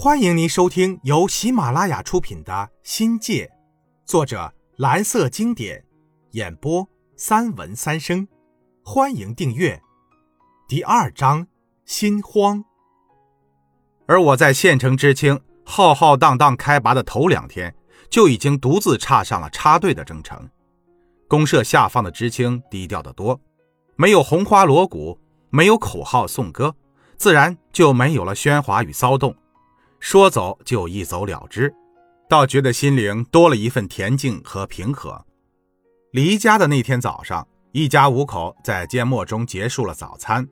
欢迎您收听由喜马拉雅出品的《新界》，作者蓝色经典，演播三文三生。欢迎订阅。第二章：心慌。而我在县城知青浩浩荡荡开拔的头两天，就已经独自踏上了插队的征程。公社下放的知青低调得多，没有红花锣鼓，没有口号颂歌，自然就没有了喧哗与骚动。说走就一走了之，倒觉得心灵多了一份恬静和平和。离家的那天早上，一家五口在缄默中结束了早餐。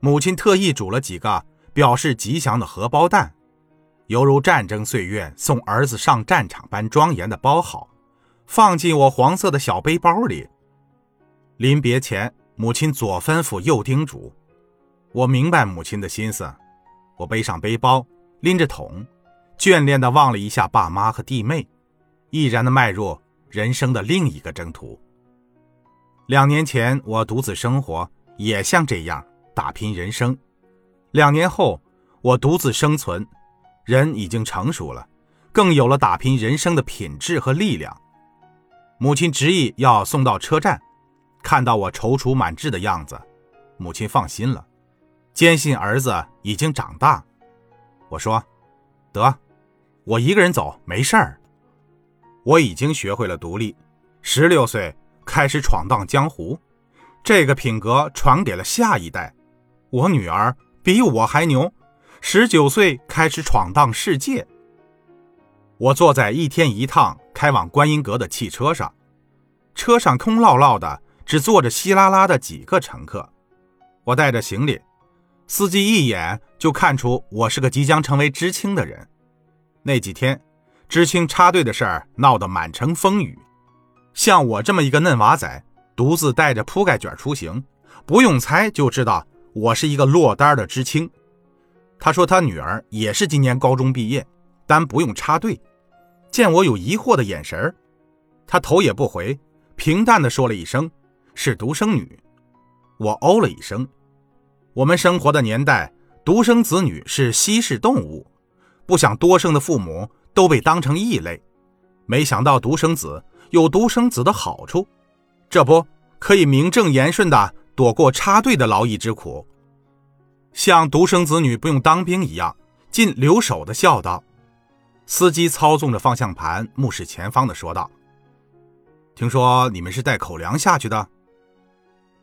母亲特意煮了几个表示吉祥的荷包蛋，犹如战争岁月送儿子上战场般庄严的包好，放进我黄色的小背包里。临别前，母亲左吩咐右叮嘱，我明白母亲的心思，我背上背包。拎着桶，眷恋地望了一下爸妈和弟妹，毅然地迈入人生的另一个征途。两年前我独自生活，也像这样打拼人生；两年后我独自生存，人已经成熟了，更有了打拼人生的品质和力量。母亲执意要送到车站，看到我踌躇满志的样子，母亲放心了，坚信儿子已经长大。我说：“得，我一个人走没事儿。我已经学会了独立，十六岁开始闯荡江湖，这个品格传给了下一代。我女儿比我还牛，十九岁开始闯荡世界。我坐在一天一趟开往观音阁的汽车上，车上空落落的，只坐着稀拉拉的几个乘客。我带着行李。”司机一眼就看出我是个即将成为知青的人。那几天，知青插队的事儿闹得满城风雨。像我这么一个嫩娃仔，独自带着铺盖卷出行，不用猜就知道我是一个落单的知青。他说他女儿也是今年高中毕业，但不用插队。见我有疑惑的眼神他头也不回，平淡地说了一声：“是独生女。”我哦了一声。我们生活的年代，独生子女是稀世动物，不想多生的父母都被当成异类。没想到独生子有独生子的好处，这不可以名正言顺的躲过插队的劳役之苦，像独生子女不用当兵一样，尽留守的孝道。司机操纵着方向盘，目视前方的说道：“听说你们是带口粮下去的？”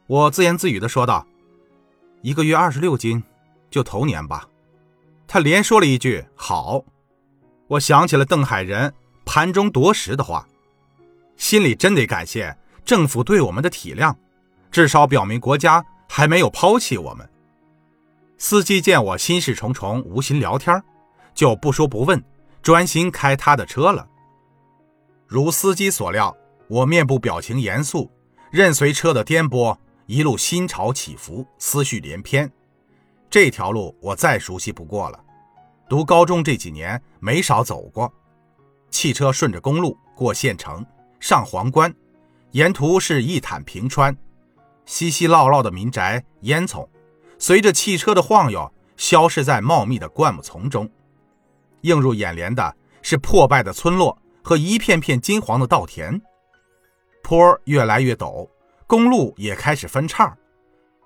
我自言自语的说道。一个月二十六斤，就头年吧。他连说了一句“好”，我想起了邓海仁盘中夺食的话，心里真得感谢政府对我们的体谅，至少表明国家还没有抛弃我们。司机见我心事重重，无心聊天，就不说不问，专心开他的车了。如司机所料，我面部表情严肃，任随车的颠簸。一路心潮起伏，思绪连篇。这条路我再熟悉不过了，读高中这几年没少走过。汽车顺着公路过县城，上皇关，沿途是一坦平川，稀稀落落的民宅烟囱，随着汽车的晃悠，消失在茂密的灌木丛中。映入眼帘的是破败的村落和一片片金黄的稻田。坡越来越陡。公路也开始分叉，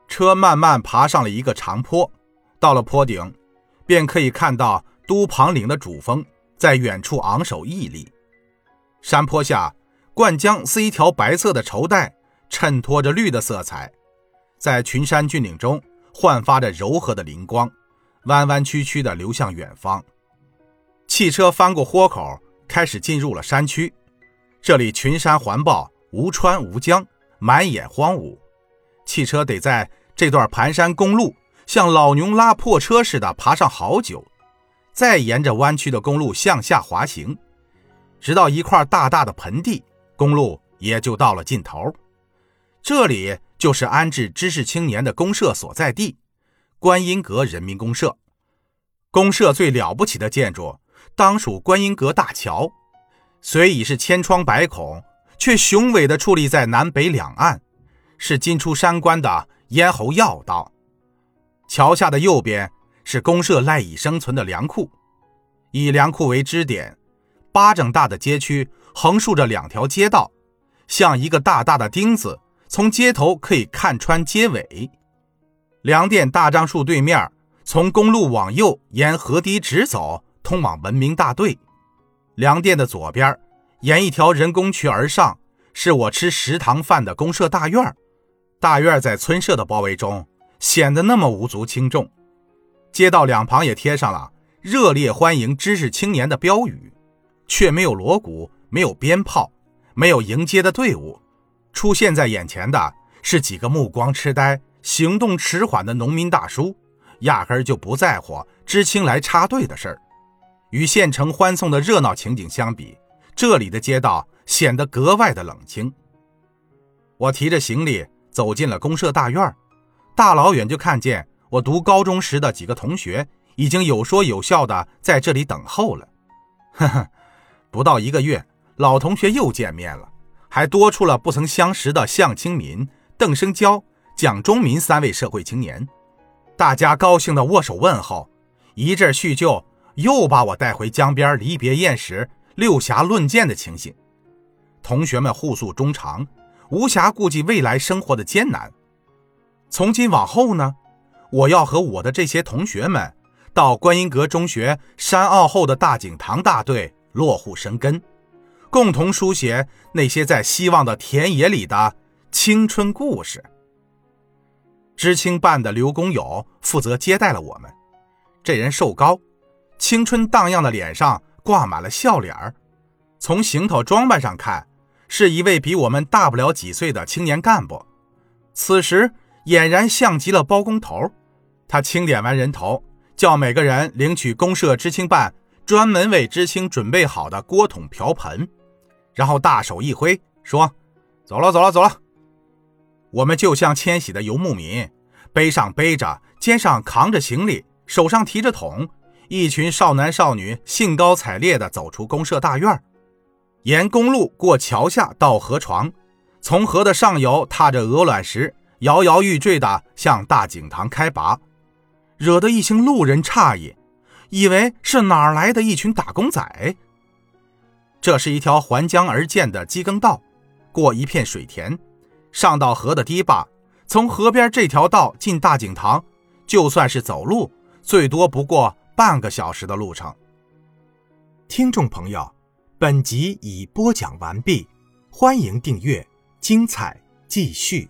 车慢慢爬上了一个长坡，到了坡顶，便可以看到都庞岭的主峰在远处昂首屹立。山坡下，灌江似一条白色的绸带，衬托着绿的色彩，在群山峻岭中焕发着柔和的灵光，弯弯曲曲地流向远方。汽车翻过豁口，开始进入了山区，这里群山环抱，无川无江。满眼荒芜，汽车得在这段盘山公路像老牛拉破车似的爬上好久，再沿着弯曲的公路向下滑行，直到一块大大的盆地，公路也就到了尽头。这里就是安置知识青年的公社所在地——观音阁人民公社。公社最了不起的建筑，当属观音阁大桥，虽已是千疮百孔。却雄伟地矗立在南北两岸，是进出山关的咽喉要道。桥下的右边是公社赖以生存的粮库，以粮库为支点，巴掌大的街区横竖着两条街道，像一个大大的钉子，从街头可以看穿街尾。粮店大樟树对面，从公路往右沿河堤直走，通往文明大队。粮店的左边，沿一条人工渠而上，是我吃食堂饭的公社大院。大院在村社的包围中，显得那么无足轻重。街道两旁也贴上了“热烈欢迎知识青年”的标语，却没有锣鼓，没有鞭炮，没有迎接的队伍。出现在眼前的是几个目光痴呆、行动迟缓的农民大叔，压根就不在乎知青来插队的事儿。与县城欢送的热闹情景相比，这里的街道显得格外的冷清。我提着行李走进了公社大院，大老远就看见。我读高中时的几个同学已经有说有笑的在这里等候了。呵呵，不到一个月，老同学又见面了，还多出了不曾相识的向清民、邓生娇、蒋忠民三位社会青年。大家高兴的握手问候，一阵叙旧，又把我带回江边离别宴时六侠论剑的情形。同学们互诉衷肠，无暇顾及未来生活的艰难。从今往后呢？我要和我的这些同学们，到观音阁中学山坳后的大井塘大队落户生根，共同书写那些在希望的田野里的青春故事。知青办的刘工友负责接待了我们，这人瘦高，青春荡漾的脸上挂满了笑脸儿，从行头装扮上看，是一位比我们大不了几岁的青年干部。此时。俨然像极了包工头，他清点完人头，叫每个人领取公社知青办专门为知青准备好的锅桶瓢盆，然后大手一挥，说：“走了，走了，走了。”我们就像迁徙的游牧民，背上背着，肩上扛着行李，手上提着桶，一群少男少女兴高采烈地走出公社大院，沿公路过桥下到河床，从河的上游踏着鹅卵石。摇摇欲坠地向大井塘开拔，惹得一行路人诧异，以为是哪儿来的一群打工仔。这是一条环江而建的机耕道，过一片水田，上到河的堤坝。从河边这条道进大井塘，就算是走路，最多不过半个小时的路程。听众朋友，本集已播讲完毕，欢迎订阅，精彩继续。